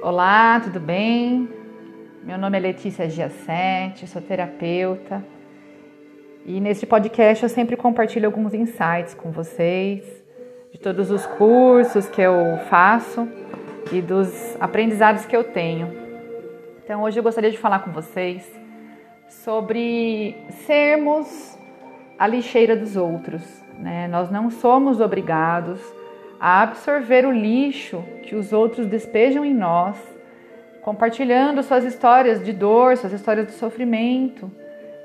Olá, tudo bem? Meu nome é Letícia Giacetti, sou terapeuta e neste podcast eu sempre compartilho alguns insights com vocês de todos os cursos que eu faço e dos aprendizados que eu tenho. Então hoje eu gostaria de falar com vocês sobre sermos a lixeira dos outros. Né? Nós não somos obrigados a absorver o lixo que os outros despejam em nós, compartilhando suas histórias de dor, suas histórias de sofrimento,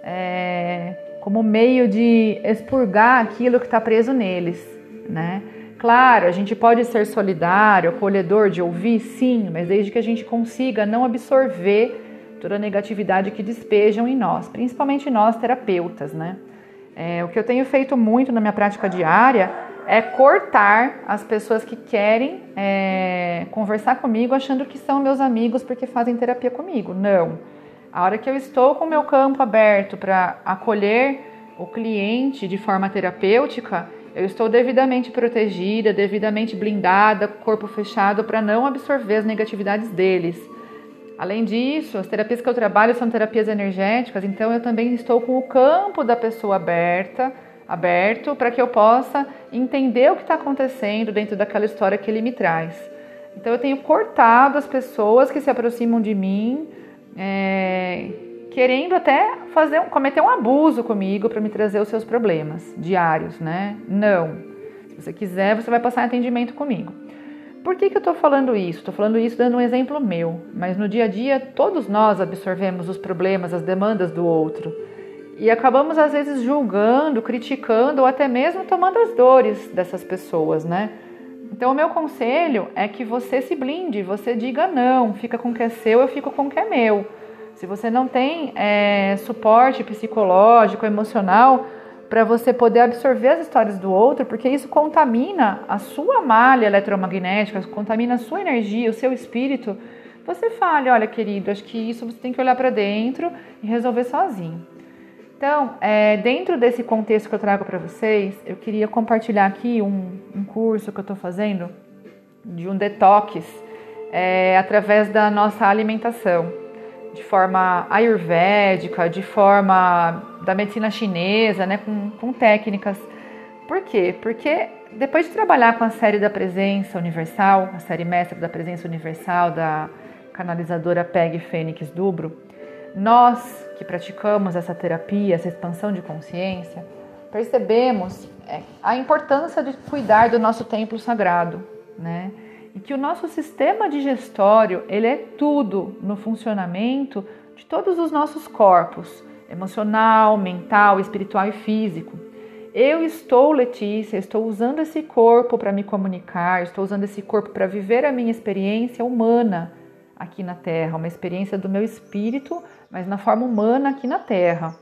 é, como meio de expurgar aquilo que está preso neles, né? Claro, a gente pode ser solidário, acolhedor, de ouvir, sim, mas desde que a gente consiga não absorver toda a negatividade que despejam em nós, principalmente nós terapeutas, né? É, o que eu tenho feito muito na minha prática diária é cortar as pessoas que querem é, conversar comigo achando que são meus amigos porque fazem terapia comigo. Não. A hora que eu estou com o meu campo aberto para acolher o cliente de forma terapêutica, eu estou devidamente protegida, devidamente blindada, corpo fechado para não absorver as negatividades deles. Além disso, as terapias que eu trabalho são terapias energéticas, então eu também estou com o campo da pessoa aberta aberto para que eu possa entender o que está acontecendo dentro daquela história que ele me traz. Então eu tenho cortado as pessoas que se aproximam de mim, é, querendo até fazer cometer um abuso comigo para me trazer os seus problemas diários, né? Não. Se você quiser, você vai passar atendimento comigo. Por que, que eu estou falando isso? Estou falando isso dando um exemplo meu, mas no dia a dia todos nós absorvemos os problemas, as demandas do outro. E acabamos às vezes julgando, criticando ou até mesmo tomando as dores dessas pessoas, né? Então o meu conselho é que você se blinde, você diga não, fica com o que é seu, eu fico com o que é meu. Se você não tem é, suporte psicológico, emocional para você poder absorver as histórias do outro, porque isso contamina a sua malha eletromagnética, contamina a sua energia, o seu espírito. Você fale, olha, querido, acho que isso você tem que olhar para dentro e resolver sozinho. Então, é, dentro desse contexto que eu trago para vocês, eu queria compartilhar aqui um, um curso que eu estou fazendo de um detox é, através da nossa alimentação, de forma ayurvédica, de forma da medicina chinesa, né, com, com técnicas. Por quê? Porque depois de trabalhar com a série da presença universal, a série mestra da presença universal da canalizadora Peg Fênix Dubro, nós que praticamos essa terapia, essa expansão de consciência, percebemos é, a importância de cuidar do nosso templo sagrado, né? E que o nosso sistema digestório, ele é tudo no funcionamento de todos os nossos corpos, emocional, mental, espiritual e físico. Eu estou, Letícia, estou usando esse corpo para me comunicar, estou usando esse corpo para viver a minha experiência humana aqui na Terra, uma experiência do meu espírito mas na forma humana aqui na Terra.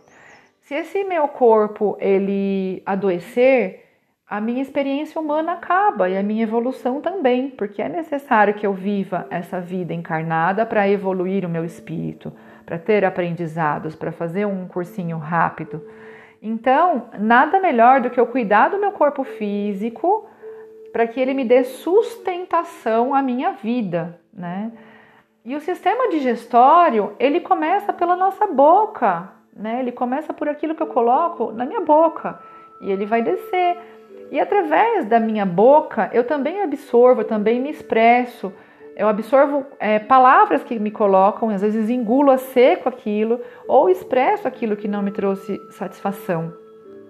Se esse meu corpo ele adoecer, a minha experiência humana acaba e a minha evolução também, porque é necessário que eu viva essa vida encarnada para evoluir o meu espírito, para ter aprendizados, para fazer um cursinho rápido. Então, nada melhor do que eu cuidar do meu corpo físico para que ele me dê sustentação à minha vida, né? E o sistema digestório, ele começa pela nossa boca, né? Ele começa por aquilo que eu coloco na minha boca e ele vai descer. E através da minha boca, eu também absorvo, eu também me expresso. Eu absorvo é, palavras que me colocam, às vezes engulo a seco aquilo ou expresso aquilo que não me trouxe satisfação.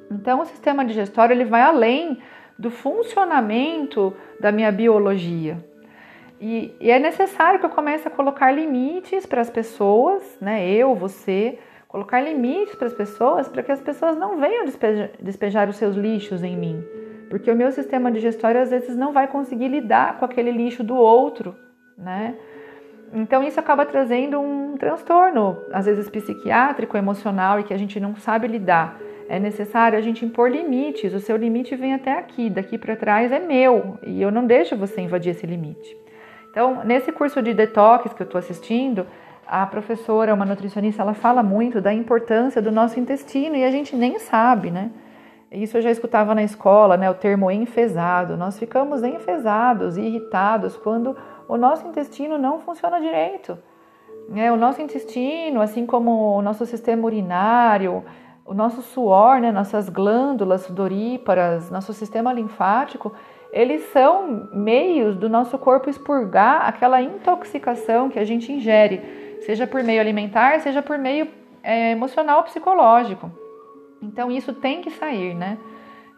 Então, o sistema digestório ele vai além do funcionamento da minha biologia. E, e, é necessário que eu comece a colocar limites para as pessoas, né? Eu, você, colocar limites para as pessoas para que as pessoas não venham despejar, despejar os seus lixos em mim. Porque o meu sistema digestório às vezes não vai conseguir lidar com aquele lixo do outro, né? Então isso acaba trazendo um transtorno, às vezes psiquiátrico, emocional e que a gente não sabe lidar. É necessário a gente impor limites. O seu limite vem até aqui, daqui para trás é meu e eu não deixo você invadir esse limite. Então, nesse curso de detox que eu estou assistindo, a professora, uma nutricionista, ela fala muito da importância do nosso intestino e a gente nem sabe, né? Isso eu já escutava na escola, né? O termo enfesado. Nós ficamos enfesados irritados quando o nosso intestino não funciona direito. É, o nosso intestino, assim como o nosso sistema urinário, o nosso suor, né, nossas glândulas sudoríparas, nosso sistema linfático, eles são meios do nosso corpo expurgar aquela intoxicação que a gente ingere, seja por meio alimentar, seja por meio é, emocional ou psicológico. Então isso tem que sair, né?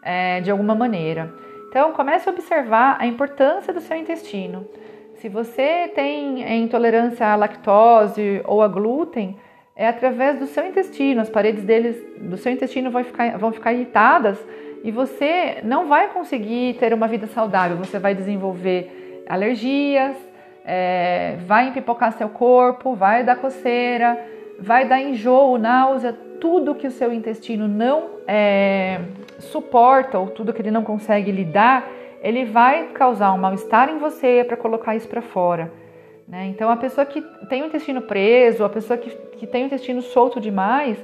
É, de alguma maneira. Então comece a observar a importância do seu intestino. Se você tem intolerância à lactose ou a glúten, é através do seu intestino. As paredes deles, do seu intestino vão ficar, vão ficar irritadas e você não vai conseguir ter uma vida saudável. Você vai desenvolver alergias, é, vai empipocar seu corpo, vai dar coceira, vai dar enjoo, náusea, tudo que o seu intestino não é, suporta ou tudo que ele não consegue lidar, ele vai causar um mal-estar em você para colocar isso para fora. Né? Então, a pessoa que tem o intestino preso, a pessoa que, que tem o intestino solto demais,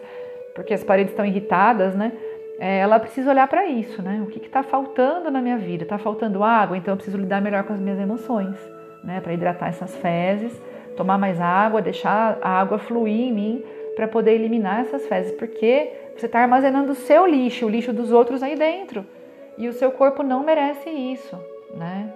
porque as paredes estão irritadas, né? É, ela precisa olhar para isso, né? O que está faltando na minha vida? Está faltando água? Então eu preciso lidar melhor com as minhas emoções, né? Para hidratar essas fezes, tomar mais água, deixar a água fluir em mim para poder eliminar essas fezes, porque você está armazenando o seu lixo, o lixo dos outros aí dentro, e o seu corpo não merece isso, né?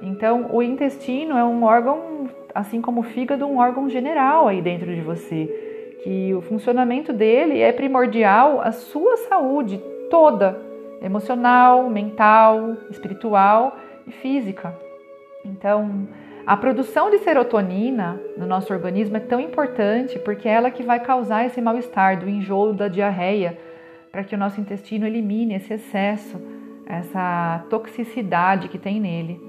Então o intestino é um órgão, assim como o fígado, um órgão general aí dentro de você que o funcionamento dele é primordial à sua saúde toda, emocional, mental, espiritual e física. Então, a produção de serotonina no nosso organismo é tão importante porque é ela que vai causar esse mal-estar do enjoo, da diarreia, para que o nosso intestino elimine esse excesso, essa toxicidade que tem nele.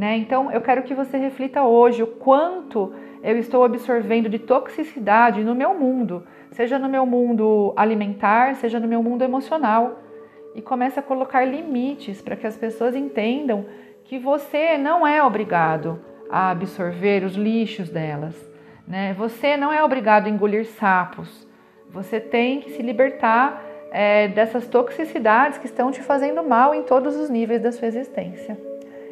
Né? Então, eu quero que você reflita hoje o quanto eu estou absorvendo de toxicidade no meu mundo, seja no meu mundo alimentar, seja no meu mundo emocional. E comece a colocar limites para que as pessoas entendam que você não é obrigado a absorver os lixos delas. Né? Você não é obrigado a engolir sapos. Você tem que se libertar é, dessas toxicidades que estão te fazendo mal em todos os níveis da sua existência.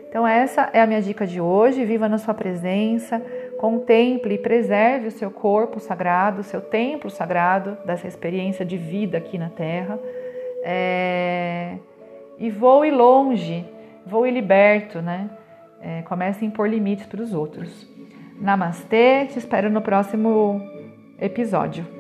Então, essa é a minha dica de hoje. Viva na sua presença, Contemple e preserve o seu corpo sagrado, o seu templo sagrado dessa experiência de vida aqui na Terra. É... E voe longe, voe liberto, né? É, comece a impor limites para os outros. Namastê, te espero no próximo episódio.